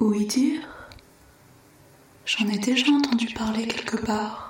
Oui dire J'en ai déjà entendu parler quelque part.